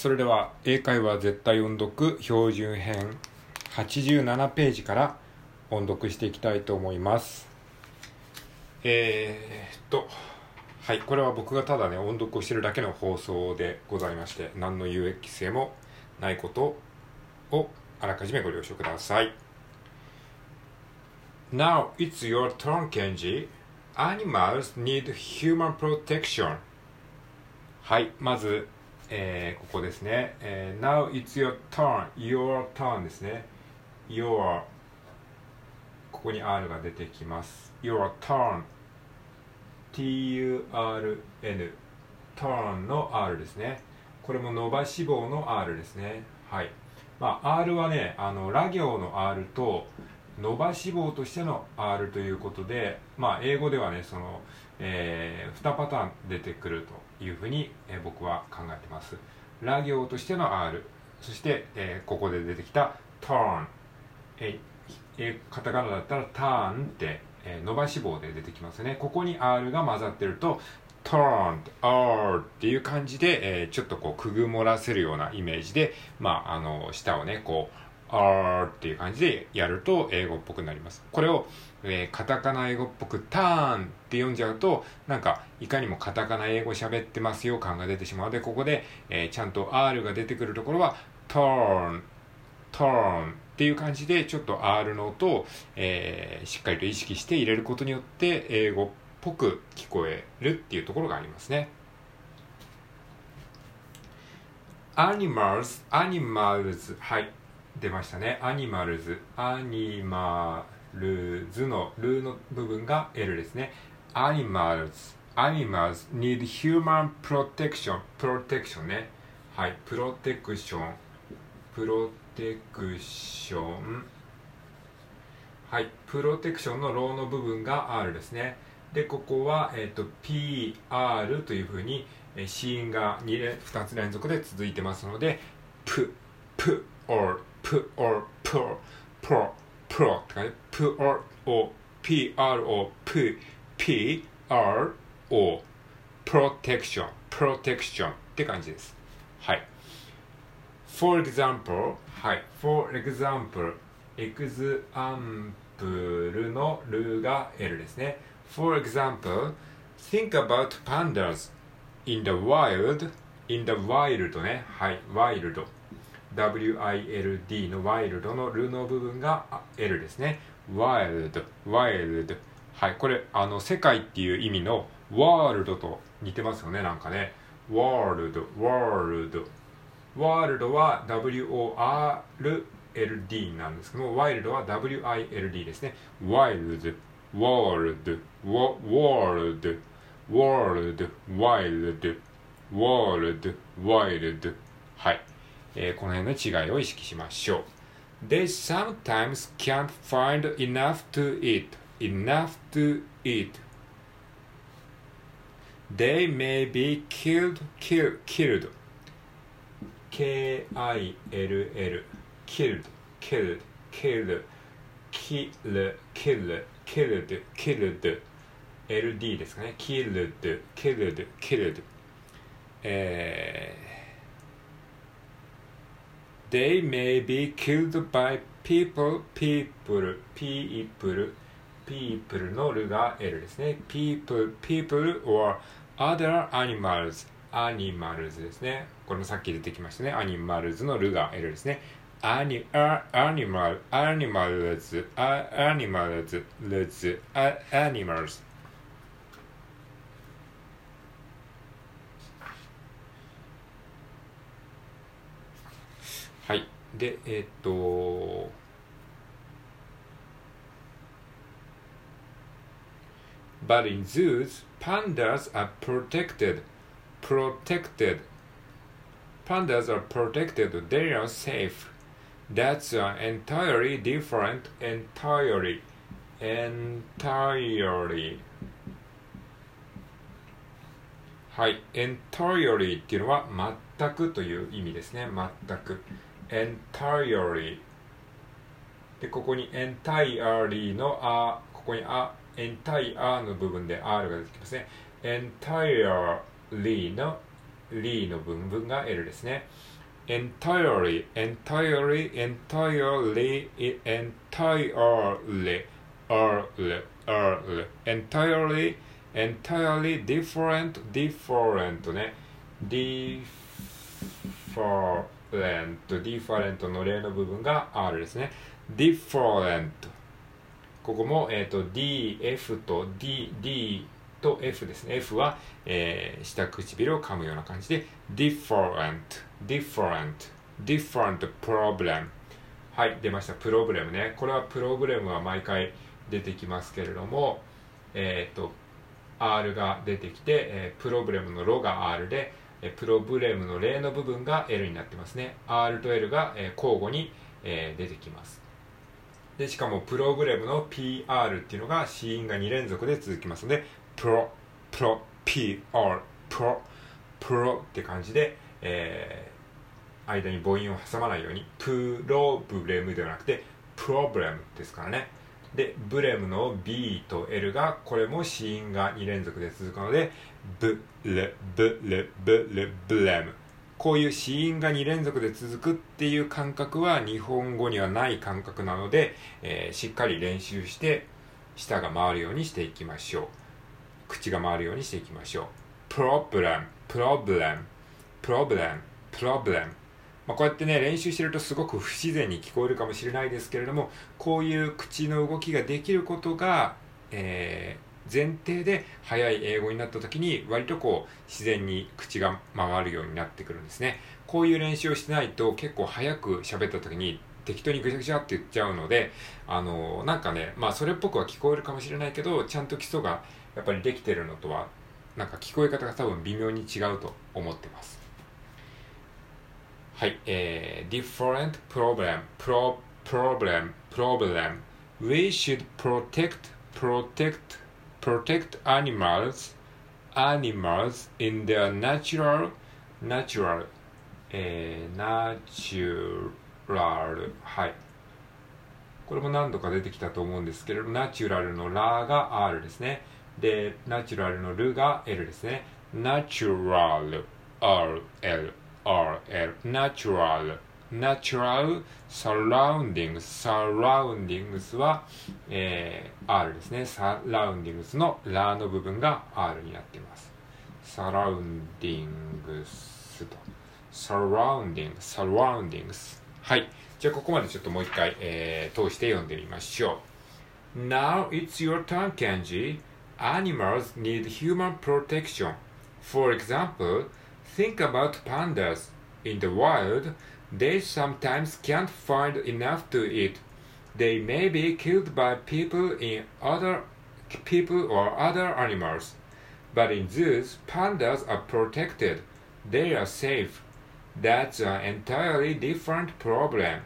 それでは英会話絶対音読標準編87ページから音読していきたいと思いますえー、っとはいこれは僕がただね音読をしてるだけの放送でございまして何の有益性もないことをあらかじめご了承ください Now it's your turn, Kenji. Animals need human protection. はい、まず、えー、ここですね。えー、Now it's your turn, your turn ですね。Your ここに R が出てきます。Your turn T-U-R-N turn の R ですね。これも伸ばし棒の R ですね。はい。まあ、R はね、あの、ラ行の R と伸ばし棒としての R ということで、まあ、英語ではね、その、えー、2パターン出てくるというふうに、えー、僕は考えてます。ラ行としての R、そして、えー、ここで出てきた turn、えー、カタカナだったら turn って、えー、伸ばし棒で出てきますね。ここに R が混ざってると、Turn R っていう感じで、えー、ちょっとこう、くぐもらせるようなイメージで、まあ、あの、舌をね、こう、R っていう感じでやると英語っぽくなります。これを、えー、カタカナ英語っぽくターンって読んじゃうと、なんかいかにもカタカナ英語喋ってますよ感が出てしまうので、ここで、えー、ちゃんと R が出てくるところは turn, turn っていう感じでちょっと R の音を、えー、しっかりと意識して入れることによって英語っぽく聞こえるっていうところがありますね。animals, animals はい。出ましたね。 animals。animals のルーの部分が L ですね。 animals。animals need human protection. protection ね。はい。プロテクション。プロテクション。はい。プロテクションのローの部分が R ですね。で、ここは、えっ、ー、と、PR というふうに、えー、子音が 2, 2つ連続で続いてますので、プ、プ、or p or pro pro pro って感じ p or o p r o p p r o protection protection って感じですはい for example はい for example example のルが L ですね for example think about pandas in the wild in the wild ねはい wild WILD のワイルドのルの部分が L ですね。wild, wild. はい、これ、あの、世界っていう意味のワールドと似てますよね、なんかね。ワールド、ワールド。ワールドは WORLD なんですけども、ワイルドは WILD ですね。wild, world, world, world, wild, world, wild. はい。えー、この辺の違いを意識しましょう。They sometimes can't find enough to eat. Enough to eat. They may be killed, kill, killed. K-I-L-L. Killed, killed, killed. Kill, kill, killed, killed. LD ですかね。killed, killed, killed. えー They may be killed by people, people, people, people のルが L ですね。people, people or other animals, animals ですね。これもさっき出てきましたね。animals のルが L ですね。アニ、ア、animal, animals, animals, animals, animals. はい。でえ、っとバリンズーズパンダーズアプロテクテッドProtected pandas are protected they're unsafe That's entirely different entirely entirely. はい entirely っていうのは全くという意味ですね。全く、ま entirely でここに entirely のあここにあ entire の部分で R が出てきますね entirely の ly の部分が L ですね entirely entirely entirely entirely entirely entirely entirely different different ね different different の例の部分が R ですね。different ここも、えーと、DF と D, D と F ですね。F は、えー、下唇を噛むような感じで different different different problem はい出ました。プロブレムね。これはプロブレムは毎回出てきますけれどもえっ、ー、と R が出てきて、えー、プロブレムのロが R で、え、プロブレムの例の部分が L になってますね。R と L が、え、交互に、え、出てきます。でしかもプログレムの PR っていうのが子音が2連続で続きますのでプロプロ PR プロプロって感じで、えー、間に母音を挟まないようにプロブレムではなくてプロブレムですからね。でブレムの B と L がこれも子音が2連続で続くのでブレブレブレブレム。こういう子音が2連続で続くっていう感覚は日本語にはない感覚なので、えー、しっかり練習して舌が回るようにしていきましょう。口が回るようにしていきましょう。プロブレムプロブレムプロブレムプロブレムまあ、こうやってね練習してるとすごく不自然に聞こえるかもしれないですけれどもこういう口の動きができることが、えー、前提で速い英語になった時に割とこう自然に口が回るようになってくるんですね。こういう練習をしてないと結構早く喋った時に適当にぐちゃぐちゃって言っちゃうのであの、なんかねまあそれっぽくは聞こえるかもしれないけどちゃんと基礎がやっぱりできてるのとはなんか聞こえ方が多分微妙に違うと思ってます。はい、えー、different problem, pro, problem, problem. We should protect, protect, protect animals, animals in their natural, natural, えー、natural, はい。これも何度か出てきたと思うんですけれど、ナチュラルのラが R ですね。で、ナチュラルのルが L ですね。ナチュラル、RL L。RL natural natural surroundings surroundings は、えー、R ですね surroundings のラの部分が R になっています surroundings と surrounding surroundings はいじゃあここまでちょっともう一回、えー、通して読んでみましょう Now it's your turn Kenji Animals need human protection For example Think about pandas. In the wild, they sometimes can't find enough to eat. They may be killed by people in other people or other animals. But in zoos, pandas are protected. They are safe. That's an entirely different problem.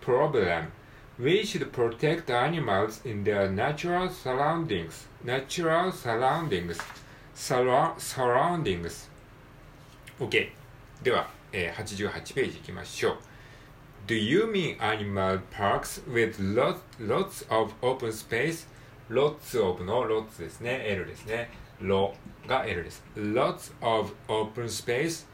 Problem. We should protect animals in their natural surroundings. Natural surroundings. surroundings. OK では、えー、88ページいきましょう Do you mean animal parks with lots, lots of open space? Lots of の lots ですね L ですねロが L です Lots of open space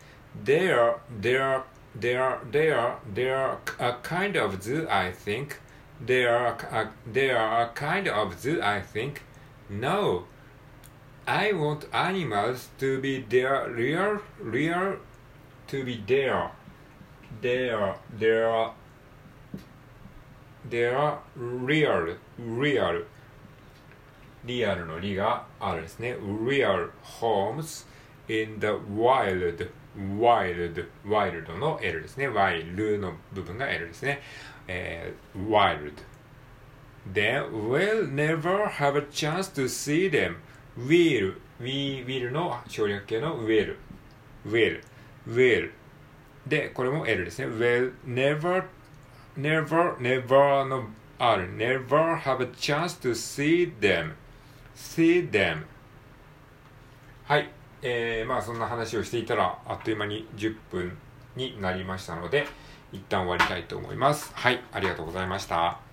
There, there, there, there, there a kind of zoo I think there a, there a kind of zoo I think No I want animals to be there, real, real, to be there, there, there, there, real, real, リアルのリがあるですね。real homes in the wild, wild, wild の L ですね。wild の部分が L ですね。えー、wild. Then we'll never have a chance to see them. Will, we will の省略形の will, will, will で、これも L ですね。will never, never, never の R, never have a chance to see them, see them はい、えー、まあそんな話をしていたらあっという間に10分になりましたので一旦終わりたいと思います。はい、ありがとうございました。